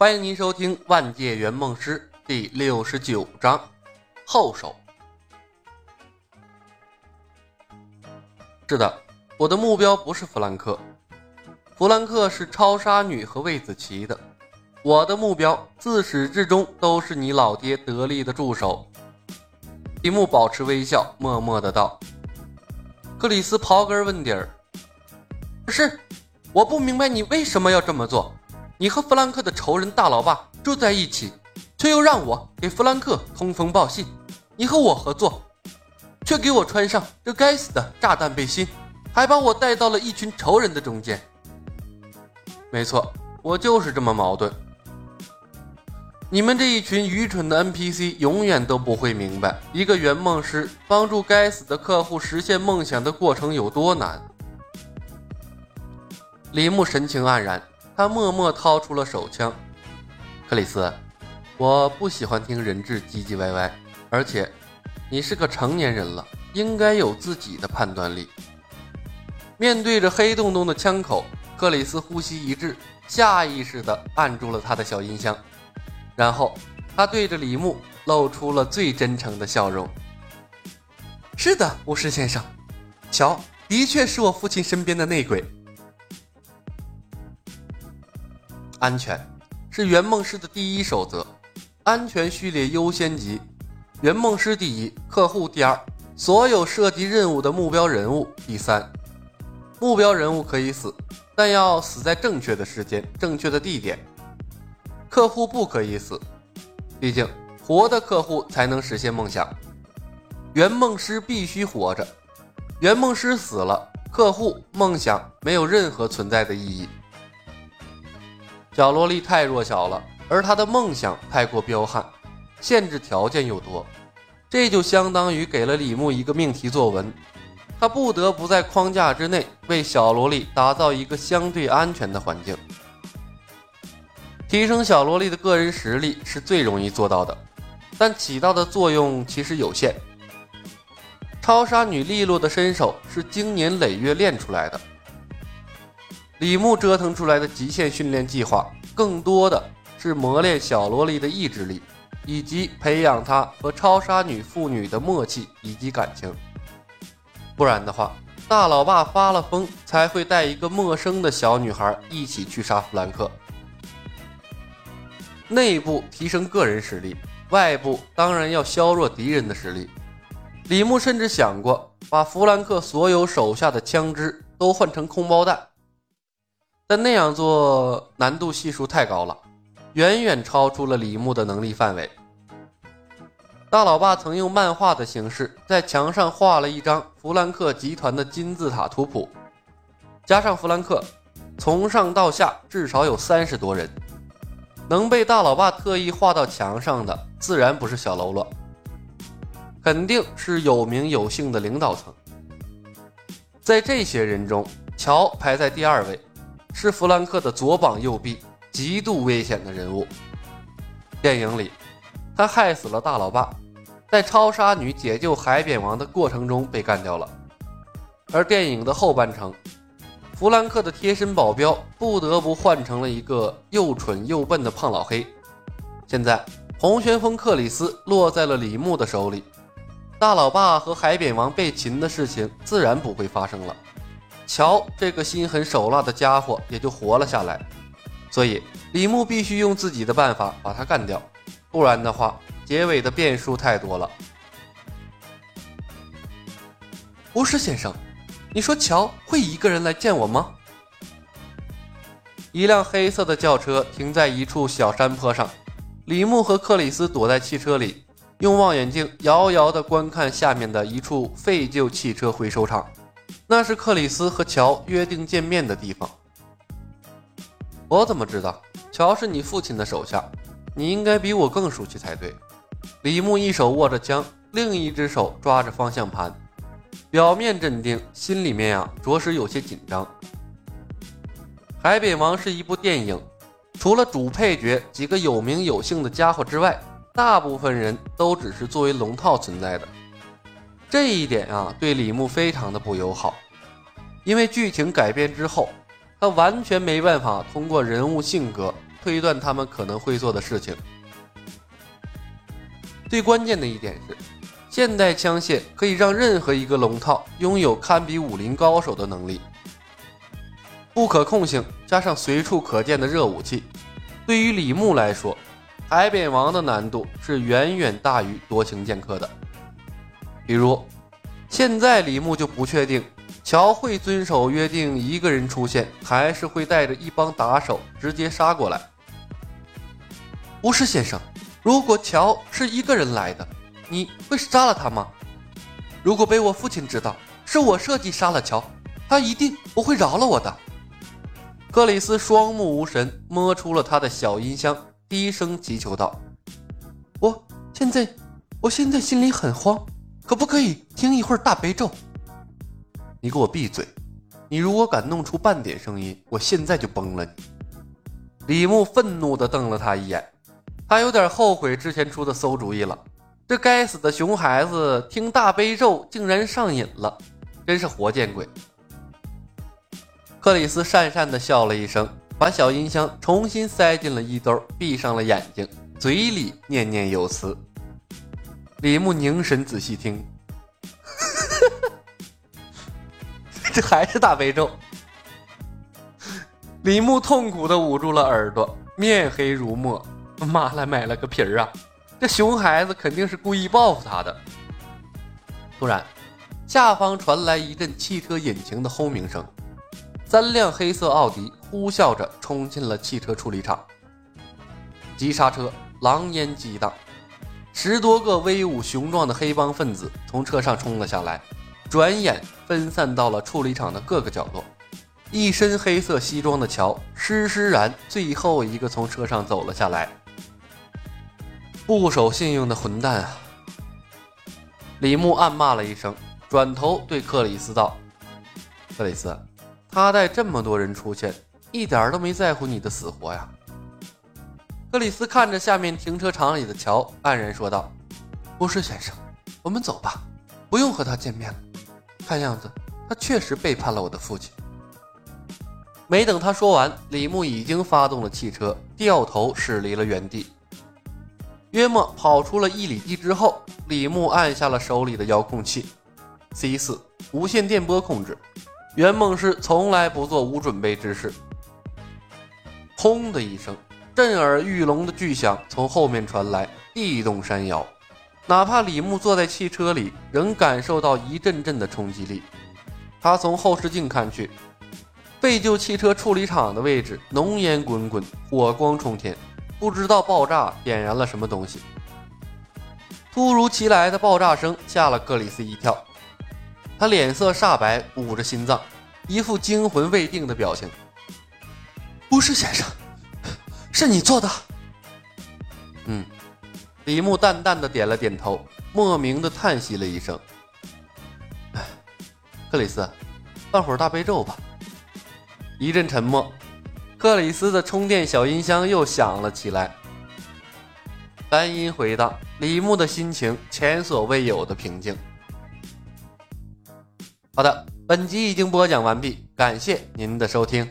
欢迎您收听《万界圆梦师》第六十九章后手。是的，我的目标不是弗兰克，弗兰克是超杀女和魏子琪的。我的目标自始至终都是你老爹得力的助手。李牧保持微笑，默默的道：“克里斯刨根问底儿，可是我不明白你为什么要这么做。”你和弗兰克的仇人大老爸住在一起，却又让我给弗兰克通风报信。你和我合作，却给我穿上这该死的炸弹背心，还把我带到了一群仇人的中间。没错，我就是这么矛盾。你们这一群愚蠢的 NPC 永远都不会明白，一个圆梦师帮助该死的客户实现梦想的过程有多难。李牧神情黯然。他默默掏出了手枪，克里斯，我不喜欢听人质唧唧歪歪，而且你是个成年人了，应该有自己的判断力。面对着黑洞洞的枪口，克里斯呼吸一滞，下意识地按住了他的小音箱，然后他对着李牧露出了最真诚的笑容。是的，巫师先生，乔的确是我父亲身边的内鬼。安全是圆梦师的第一守则，安全序列优先级，圆梦师第一，客户第二，所有涉及任务的目标人物第三。目标人物可以死，但要死在正确的时间、正确的地点。客户不可以死，毕竟活的客户才能实现梦想。圆梦师必须活着，圆梦师死了，客户梦想没有任何存在的意义。小萝莉太弱小了，而她的梦想太过彪悍，限制条件又多，这就相当于给了李牧一个命题作文，他不得不在框架之内为小萝莉打造一个相对安全的环境。提升小萝莉的个人实力是最容易做到的，但起到的作用其实有限。超杀女利落的身手是经年累月练出来的。李牧折腾出来的极限训练计划，更多的是磨练小萝莉的意志力，以及培养她和超杀女父女的默契以及感情。不然的话，大老爸发了疯才会带一个陌生的小女孩一起去杀弗兰克。内部提升个人实力，外部当然要削弱敌人的实力。李牧甚至想过把弗兰克所有手下的枪支都换成空包弹。但那样做难度系数太高了，远远超出了李牧的能力范围。大老爸曾用漫画的形式在墙上画了一张弗兰克集团的金字塔图谱，加上弗兰克，从上到下至少有三十多人。能被大老爸特意画到墙上的，自然不是小喽啰，肯定是有名有姓的领导层。在这些人中，乔排在第二位。是弗兰克的左膀右臂，极度危险的人物。电影里，他害死了大老爸，在超杀女解救海扁王的过程中被干掉了。而电影的后半程，弗兰克的贴身保镖不得不换成了一个又蠢又笨的胖老黑。现在，红旋风克里斯落在了李牧的手里，大老爸和海扁王被擒的事情自然不会发生了。乔这个心狠手辣的家伙也就活了下来，所以李牧必须用自己的办法把他干掉，不然的话，结尾的变数太多了。巫师先生，你说乔会一个人来见我吗？一辆黑色的轿车停在一处小山坡上，李牧和克里斯躲在汽车里，用望远镜遥遥地观看下面的一处废旧汽车回收厂。那是克里斯和乔约定见面的地方。我怎么知道？乔是你父亲的手下，你应该比我更熟悉才对。李牧一手握着枪，另一只手抓着方向盘，表面镇定，心里面呀着实有些紧张。《海扁王》是一部电影，除了主配角几个有名有姓的家伙之外，大部分人都只是作为龙套存在的。这一点啊，对李牧非常的不友好，因为剧情改编之后，他完全没办法通过人物性格推断他们可能会做的事情。最关键的一点是，现代枪械可以让任何一个龙套拥有堪比武林高手的能力。不可控性加上随处可见的热武器，对于李牧来说，海扁王的难度是远远大于多情剑客的。比如，现在李牧就不确定乔会遵守约定，一个人出现，还是会带着一帮打手直接杀过来。不是先生。如果乔是一个人来的，你会杀了他吗？如果被我父亲知道是我设计杀了乔，他一定不会饶了我的。克里斯双目无神，摸出了他的小音箱，低声祈求道：“我现在，我现在心里很慌，可不可以听一会儿大悲咒？”你给我闭嘴！你如果敢弄出半点声音，我现在就崩了你！李牧愤怒地瞪了他一眼。他有点后悔之前出的馊主意了，这该死的熊孩子听大悲咒竟然上瘾了，真是活见鬼！克里斯讪讪地笑了一声，把小音箱重新塞进了衣兜，闭上了眼睛，嘴里念念有词。李牧凝神仔细听，这还是大悲咒。李牧痛苦地捂住了耳朵，面黑如墨。妈来买了个皮儿啊！这熊孩子肯定是故意报复他的。突然，下方传来一阵汽车引擎的轰鸣声，三辆黑色奥迪呼啸着冲进了汽车处理厂。急刹车，狼烟激荡，十多个威武雄壮的黑帮分子从车上冲了下来，转眼分散到了处理厂的各个角落。一身黑色西装的乔施施然最后一个从车上走了下来。不守信用的混蛋啊！李牧暗骂了一声，转头对克里斯道：“克里斯，他带这么多人出现，一点都没在乎你的死活呀。”克里斯看着下面停车场里的乔，黯然说道：“不是先生，我们走吧，不用和他见面了。看样子，他确实背叛了我的父亲。”没等他说完，李牧已经发动了汽车，掉头驶离了原地。约莫跑出了一里地之后，李牧按下了手里的遥控器，C 四无线电波控制。圆梦师从来不做无准备之事。轰的一声，震耳欲聋的巨响从后面传来，地动山摇。哪怕李牧坐在汽车里，仍感受到一阵阵的冲击力。他从后视镜看去，废旧汽车处理厂的位置，浓烟滚滚，火光冲天。不知道爆炸点燃了什么东西。突如其来的爆炸声吓了克里斯一跳，他脸色煞白，捂着心脏，一副惊魂未定的表情。不是先生，是你做的。嗯，李牧淡淡的点了点头，莫名的叹息了一声。哎，克里斯，放会儿大悲咒吧。一阵沉默。克里斯的充电小音箱又响了起来，单音回荡，李牧的心情前所未有的平静。好的，本集已经播讲完毕，感谢您的收听。